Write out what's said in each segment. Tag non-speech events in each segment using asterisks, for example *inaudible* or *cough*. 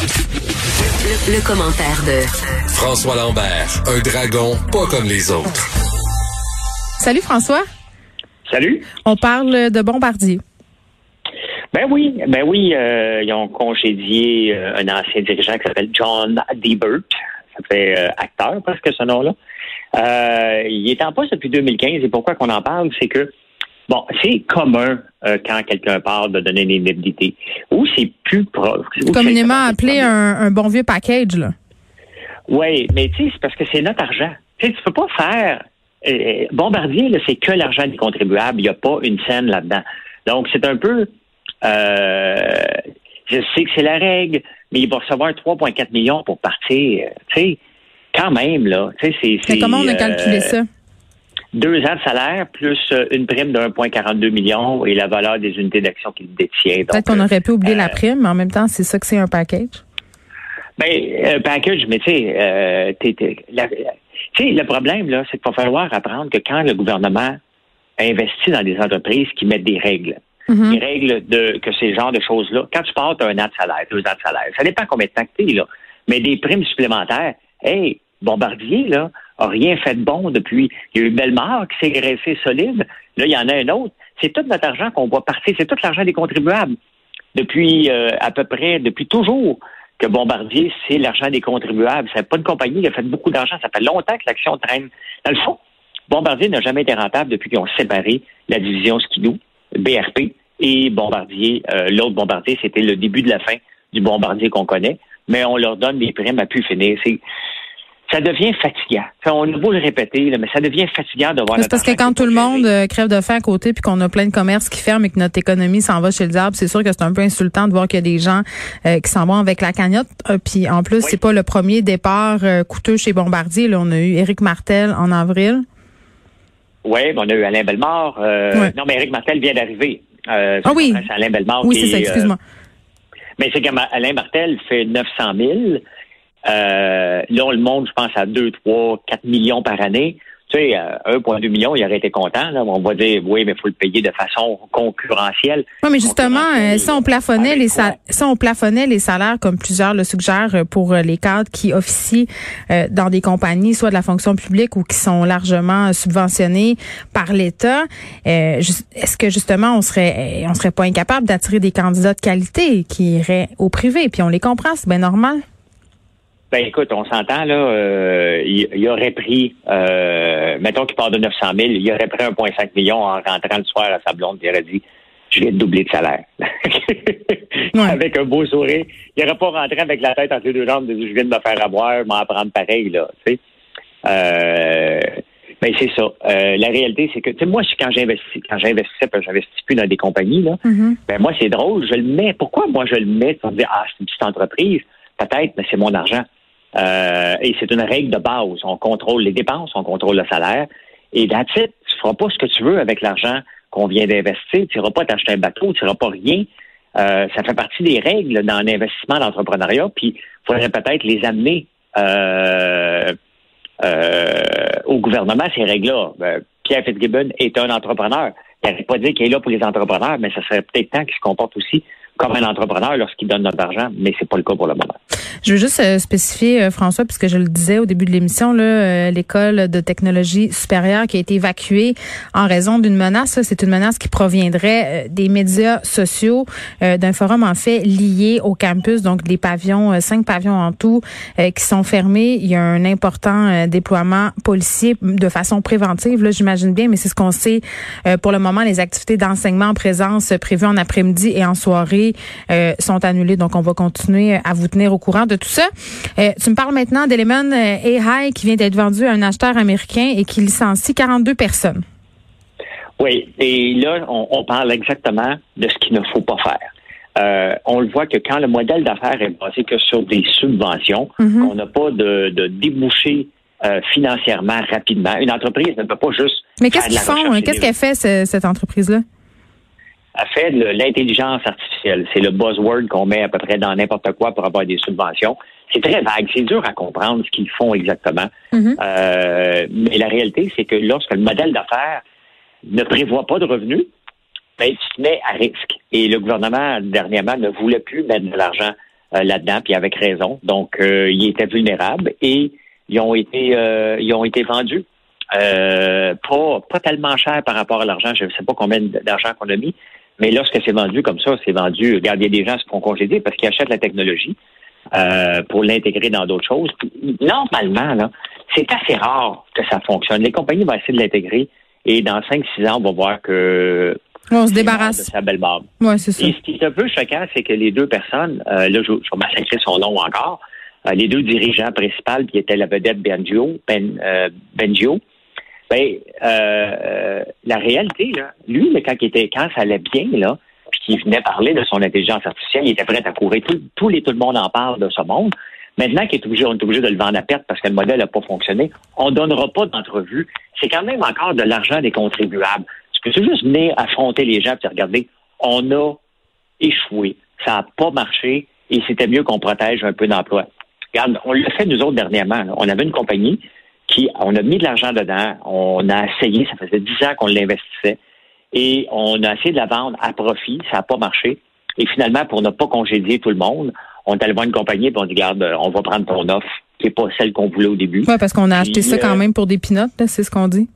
Le, commentaire de François Lambert, un dragon pas comme les autres. Salut François. Salut. On parle de Bombardier. Ben oui, ben oui, euh, ils ont congédié euh, un ancien dirigeant qui s'appelle John Debert. Ça fait euh, acteur presque ce nom-là. il est en poste depuis 2015 et pourquoi qu'on en parle, c'est que Bon, c'est commun quand quelqu'un parle de donner une indemnité. Ou c'est plus proche. Communément appelé un, bon vieux package, là. Oui, mais tu sais, c'est parce que c'est notre argent. Tu sais, tu peux pas faire. Bombardier, c'est que l'argent des contribuables. Il n'y a pas une scène là-dedans. Donc, c'est un peu euh, je sais que c'est la règle, mais il va recevoir 3,4 millions pour partir. Tu sais, quand même, là. Tu sais, c'est. comment on a calculé euh, ça? Deux ans de salaire plus euh, une prime de 1,42 millions et la valeur des unités d'action qu'il détient. Peut-être qu'on aurait pu oublier la prime, mais en même temps, c'est ça que c'est un package. Ben, un package, mais tu sais, le problème, là, c'est qu'il va falloir apprendre que quand le gouvernement investit dans des entreprises qui mettent des règles, Mhm. les règles de que ces genres de choses-là. Quand tu pars, tu as un an de salaire, deux ans de salaire. Ça dépend combien de temps que là. Mais des primes supplémentaires, hey, Bombardier, là, a rien fait de bon depuis. Il y a eu Bellemare qui s'est greffé solide. Là, il y en a un autre. C'est tout notre argent qu'on voit partir. C'est tout l'argent des contribuables. Depuis euh, à peu près, depuis toujours que Bombardier, c'est l'argent des contribuables. C'est pas une compagnie qui a fait beaucoup d'argent. Ça fait longtemps que l'action traîne. Dans le fond, Bombardier n'a jamais été rentable depuis qu'ils ont séparé la division Skidoo, BRP, et Bombardier. Euh, l'autre Bombardier, c'était le début de la fin du Bombardier qu'on connaît, mais on leur donne des primes à pu finir. Ça devient fatigant. on a beau le répéter, mais ça devient fatigant de voir. C'est parce que quand tout le monde euh, crève de faim à côté, puis qu'on a plein de commerces qui ferment et que notre économie s'en va chez le diable, c'est sûr que c'est un peu insultant de voir qu'il y a des gens euh, qui s'en vont avec la cagnotte. puis en plus, c'est pas le premier départ coûteux chez Bombardier. Là, on a eu Éric Martel en avril. Oui, on a eu Alain Bellemare. Non, mais Éric Martel vient d'arriver. Euh, ah oui. Alain Bellemare. Oui, c'est ça, excuse-moi. Euh, mais c'est qu'Alain Martel fait 900 000. Euh, là, le monde, je pense, à 2, 3, 4 millions par année tu sais, 1,2 euh, million, il aurait été content. Là. On va dire, oui, mais il faut le payer de façon concurrentielle. Oui, mais justement, euh, si on plafonnait les si on plafonnait les salaires comme plusieurs le suggèrent euh, pour les cadres qui officient dans des compagnies, soit de la fonction publique ou qui sont largement subventionnés par l'État, est-ce que justement on serait on serait pas incapable d'attirer des candidats de qualité qui iraient au privé? Puis on les comprend, c'est bien normal. Ben écoute, on s'entend là, euh, il, aurait pris, euh, mettons qu'il part de 900 000, il aurait pris 1,5 million en rentrant le soir à sa blonde, il aurait dit, je viens de doubler de salaire. *laughs* Avec un beau sourire. Il n'aurait pas rentré avec la tête entre les deux jambes, de, je viens de me faire avoir, m'en prendre pareil, là, tu sais. Euh, ben c'est ça. Euh, la réalité, c'est que, tu sais, moi, quand j'investis, quand j'investissais, j'investis plus dans des compagnies, là, mm-hmm. ben moi, c'est drôle, je le mets. Pourquoi moi je le mets pour dire, ah, c'est une petite entreprise? Peut-être, mais c'est mon argent. Euh, et c'est une règle de base. On contrôle les dépenses, on contrôle le salaire. Et that's it. Tu feras pas ce que tu veux avec l'argent qu'on vient d'investir. Tu n'iras pas t'acheter un bateau, tu n'iras pas rien. Euh, ça fait partie des règles dans l'investissement d'entrepreneuriat. Puis, il faudrait peut-être les amener euh, au gouvernement, ces règles-là. Pierre Fitzgibbon est un entrepreneur. Il n'arrête pas dire qu'il est là pour les entrepreneurs, mais ça serait peut-être temps qu'il se comporte aussi comme un entrepreneur lorsqu'il donne notre argent, mais c'est pas le cas pour le moment. Je veux juste euh, spécifier, euh, François, puisque je le disais au début de l'émission, euh, l'école de technologie supérieure qui a été évacuée en raison d'une menace. C'est une menace qui proviendrait des médias sociaux, d'un forum en fait lié au campus, donc des pavillons, cinq pavillons en tout, qui sont fermés. Il y a un important déploiement policier de façon préventive, là, j'imagine bien, mais c'est ce qu'on sait pour le moment. Les activités d'enseignement en présence prévues en après-midi et en soirée euh, sont annulés. Donc, on va continuer à vous tenir au courant de tout ça. Euh, tu me parles maintenant d'Element AI qui vient d'être vendu à un acheteur américain et qui licencie 42 personnes. Oui, et là, on, parle exactement de ce qu'il ne faut pas faire. Euh, on le voit que quand le modèle d'affaires est basé que sur des subventions, mhm. on n'a pas de, de débouché financièrement rapidement. Une entreprise ne peut pas juste. Mais qu'est-ce qu'ils font? Qu'est-ce qu'elle fait, cette entreprise-là? A fait l'intelligence artificielle. C'est le buzzword qu'on met à peu près dans n'importe quoi pour avoir des subventions. C'est très vague, c'est dur à comprendre ce qu'ils font exactement. Mm-hmm. Euh, mais la réalité, c'est que lorsque le modèle d'affaires ne prévoit pas de revenus, ben, tu te mets à risque. Et le gouvernement, dernièrement, ne voulait plus mettre de l'argent là-dedans, puis avec raison. Donc, ils étaient vulnérables et ils ont été, ils ont été vendus. pas, pas tellement cher par rapport à l'argent. Je ne sais pas combien d'argent qu'on a mis, mais lorsque c'est vendu comme ça, c'est vendu. Regarde, il y a des gens qui se font congédier parce qu'ils achètent la technologie pour l'intégrer dans d'autres choses. normalement, là, c'est assez rare que ça fonctionne. Les compagnies vont essayer de l'intégrer et dans 5-6 ans, on va voir que on se débarrasse. De sa belle barbe. Ouais, c'est ça. Et ce qui est un peu choquant, c'est que les deux personnes, euh, là, je, je vais massacrer son nom encore, euh, les deux dirigeants principaux qui étaient la vedette Benjio, ben, euh, ben, euh, la réalité, là, lui, quand, il était, quand ça allait bien, là, puis qu'il venait parler de son intelligence artificielle, il était prêt à courir. Tout, tout, les, tout le monde en parle de ce monde. Maintenant qu'il est obligé, on est obligé de le vendre à perte parce que le modèle n'a pas fonctionné, on ne donnera pas d'entrevue. C'est quand même encore de l'argent des contribuables. Tu peux juste venir affronter les gens et regarder, on a échoué. Ça n'a pas marché et c'était mieux qu'on protège un peu d'emplois. Regarde, on l'a fait nous autres dernièrement. On avait une compagnie qui, on a mis de l'argent dedans, on a essayé, ça faisait dix ans qu'on l'investissait, et on a essayé de la vendre à profit, ça n'a pas marché. Et finalement, pour ne pas congédier tout le monde, on est allé voir une compagnie et on dit, regarde, euh, on va prendre ton offre, qui n'est pas celle qu'on voulait au début. Oui, parce qu'on a acheté ça quand euh, même pour des pinottes, c'est ce qu'on dit.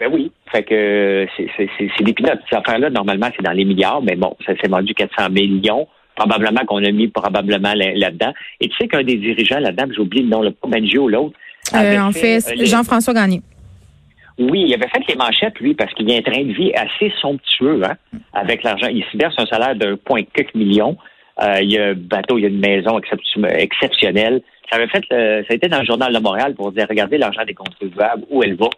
Ben oui. Fait que c'est des pinottes. Ces affaires-là, normalement, c'est dans les milliards, mais bon, ça s'est vendu 400 millions. Probablement qu'on a mis probablement là-dedans. Et tu sais qu'un des dirigeants là-dedans, j'ai oublié le nom, le pas Benjio, l'autre. Euh, en fait, Jean-François Gagné. Oui, il avait fait les manchettes, lui, parce qu'il y a un train de vie assez somptueux hein, avec l'argent. Il se verse un salaire de 1,4 millions. Euh, il y a un bateau, il y a une maison exceptionnelle. Ça avait fait, ça a été dans le journal de Montréal pour dire, regardez l'argent des contribuables, où elle va.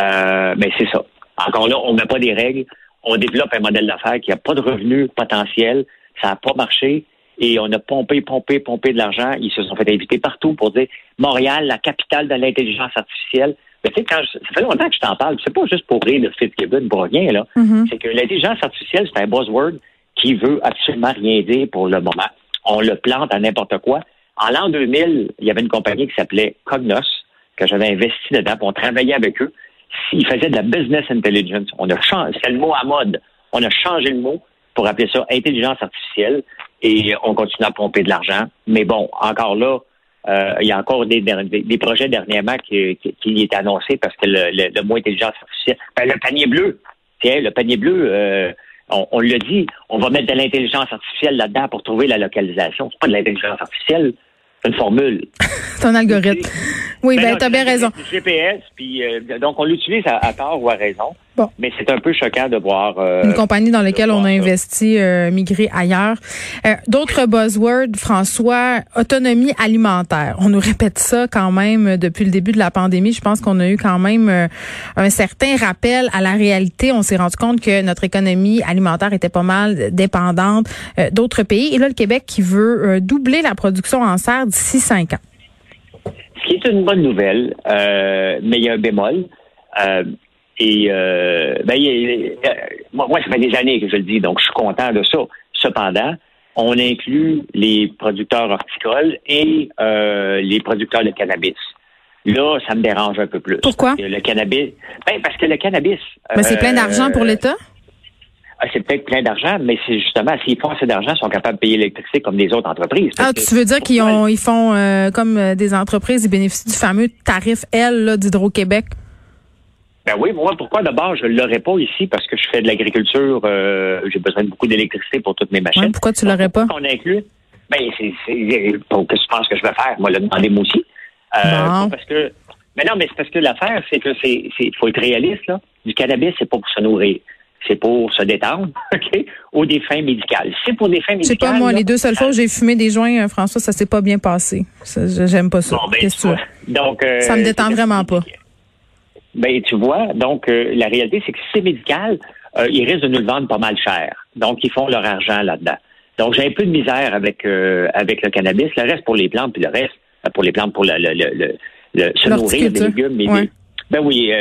Euh, mais c'est ça. Encore là, on ne met pas des règles. On développe un modèle d'affaires qui n'a pas de revenus potentiels. Ça n'a pas marché. Et on a pompé, pompé, pompé de l'argent. Ils se sont fait inviter partout pour dire Montréal, la capitale de l'intelligence artificielle. Mais tu sais, quand ça fait longtemps que je t'en parle, c'est pas juste pour rire de Fitzgibbon, pour rien, là. Mm-hmm. C'est que l'intelligence artificielle, c'est un buzzword qui veut absolument rien dire pour le moment. On le plante à n'importe quoi. En l'an 2000, il y avait une compagnie qui s'appelait Cognos, que j'avais investi dedans, on travaillait avec eux. Ils faisaient de la business intelligence. On a changé, c'était le mot à mode. On a changé le mont pour appeler ça intelligence artificielle et on continue à pomper de l'argent. Mais bon, encore là, euh, il y a encore des, des, projets dernièrement qui, qui, qui est annoncé parce que le, le, mot intelligence artificielle, ben, le panier bleu, tiens, le panier bleu, euh, on, on le dit, on va mettre de l'intelligence artificielle là-dedans pour trouver la localisation. C'est pas de l'intelligence artificielle, c'est une formule. *laughs* c'est un algorithme. Oui, ben, ben t'as bien raison. GPS, puis euh, donc on l'utilise à, tort ou à raison. Bon. Mais c'est un peu choquant de voir euh, une compagnie dans laquelle on a investi euh, migrer ailleurs. D'autres buzzwords, François, autonomie alimentaire. On nous répète ça quand même depuis le début de la pandémie. Je pense qu'on a eu quand même un certain rappel à la réalité. On s'est rendu compte que notre économie alimentaire était pas mal dépendante d'autres pays. Et là, le Québec qui veut doubler la production en serre d'ici cinq ans. Ce qui est une bonne nouvelle, euh, mais il y a un bémol. Euh, et euh, ben, moi, ça fait des années que je le dis, donc je suis content de ça. Cependant, on inclut les producteurs horticoles et les producteurs de cannabis. Là, ça me dérange un peu plus. Pourquoi? le cannabis. Ben, parce que le cannabis. Mais c'est plein d'argent pour l'État? Ah, c'est peut-être plein d'argent, mais c'est justement, s'ils font assez d'argent, ils sont capables de payer l'électricité comme les autres entreprises. Ah, tu veux dire qu'ils ont, ils font euh, comme euh, des entreprises, ils bénéficient du fameux tarif L d'Hydro-Québec? Ben oui, moi, pourquoi d'abord je ne l'aurais pas ici parce que je fais de l'agriculture, euh, j'ai besoin de beaucoup d'électricité pour toutes mes machines. pourquoi tu l'aurais pas? On inclut. Ben, c'est, pour que tu penses que je vais faire? Moi, le demander moi aussi. Euh, parce que, mais non, mais c'est parce que l'affaire, c'est que c'est, c'est, faut être réaliste, là. Du cannabis, c'est pas pour se nourrir c'est pour se détendre, *laughs* OK, ou des fins médicales. C'est pour des fins médicales. C'est pas moi, les deux seules fois où j'ai fumé des joints, euh, François, ça s'est pas bien passé. J'aime pas ça. Bon, ben, tu Donc, euh, ça me détend vraiment pas. Ben, tu vois, donc, euh, la réalité, c'est que si c'est médical, ils risquent de nous le vendre pas mal cher. Donc, ils font leur argent là-dedans. Donc, j'ai un peu de misère avec avec le cannabis. Le reste pour les plantes, puis le reste pour les plantes, pour le, le, le, se nourrir des légumes. Mais ben oui,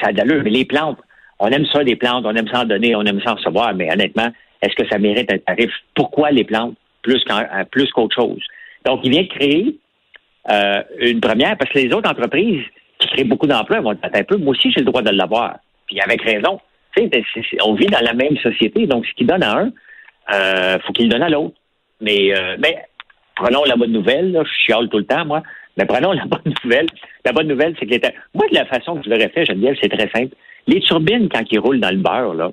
ça a d'allure, mais les plantes, on aime ça, les plantes, on aime ça en donner, on aime ça en recevoir, mais honnêtement, est-ce que ça mérite un tarif? Pourquoi les plantes plus euh, qu'autre chose? Donc, il vient créer euh, une première, parce que les autres entreprises qui créent beaucoup d'emplois vont être un peu, moi aussi, j'ai le droit de l'avoir. Puis avec raison. On vit dans la même société, donc ce qui donne à un, euh, faut qu'il donne à l'autre. Mais, euh, prenons la bonne nouvelle. Je chiale tout le temps, moi. Mais prenons la bonne *laughs* nouvelle. La bonne nouvelle, c'est que les moi, de la façon que je l'aurais fait, Geneviève, c'est très simple. Les turbines, quand ils roulent dans le beurre, là,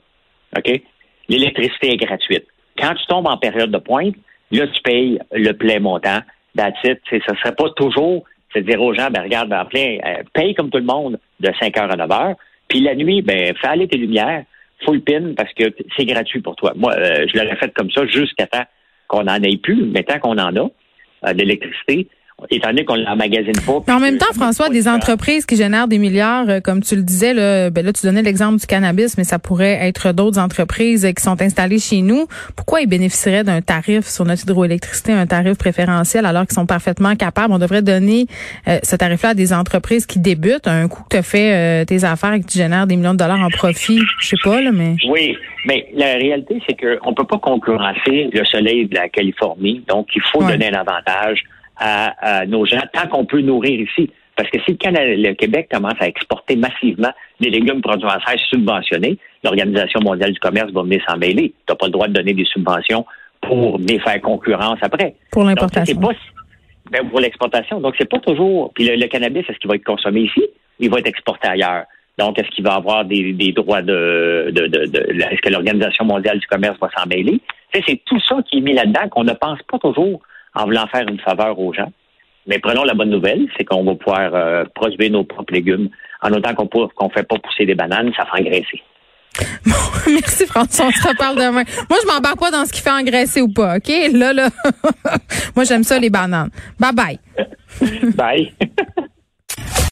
OK, l'électricité est gratuite. Quand tu tombes en période de pointe, là, tu payes le plein montant. That's. Ce ne serait pas toujours, c'est dire aux gens, ben regarde, en plein, euh, paye comme tout le monde de 5 heures à 9 heures. Puis la nuit, ben, fais aller tes lumières, full pin, parce que c'est gratuit pour toi. Moi, euh, je l'aurais fait comme ça jusqu'à temps qu'on n'en ait plus, mais tant qu'on en a, euh, d'électricité, étant donné qu'on l'emmagasine pas. Mais en même temps, François, des entreprises qui génèrent des milliards, euh, comme tu le disais, là, ben là, tu donnais l'exemple du cannabis, mais ça pourrait être d'autres entreprises qui sont installées chez nous. Pourquoi ils bénéficieraient d'un tarif sur notre hydroélectricité, un tarif préférentiel, alors qu'ils sont parfaitement capables? On devrait donner euh, ce tarif-là à des entreprises qui débutent, un coup que tu as fait euh, tes affaires et que tu génères des millions de dollars en profit. Je sais pas, là, mais... Oui, mais la réalité, c'est qu'on peut pas concurrencer le soleil de la Californie, donc il faut donner un avantage à, nos gens tant qu'on peut nourrir ici. Parce que si le, Québec commence à exporter massivement des légumes produits en serre subventionnés, l'Organisation mondiale du commerce va venir s'en mêler. Tu n'as pas le droit de donner des subventions pour faire concurrence après. Pour l'importation. Ben, pour l'exportation. Donc, c'est pas toujours. Puis le, cannabis, est-ce qu'il va être consommé ici? Il va être exporté ailleurs. Donc, est-ce qu'il va avoir des, droits de, de, de, de est-ce que l'Organisation mondiale du commerce va s'en mêler? C'est tout ça qui est mis là-dedans qu'on ne pense pas toujours en voulant faire une faveur aux gens. Mais prenons la bonne nouvelle, c'est qu'on va pouvoir euh, produire nos propres légumes en autant qu'on ne fait pas pousser des bananes, ça fait engraisser. Bon, *laughs* merci François, on se reparle demain. Moi, je m'embarque pas dans ce qui fait engraisser ou pas, OK? Là, là, *laughs* moi, j'aime ça, les bananes. Bye bye. *laughs* bye.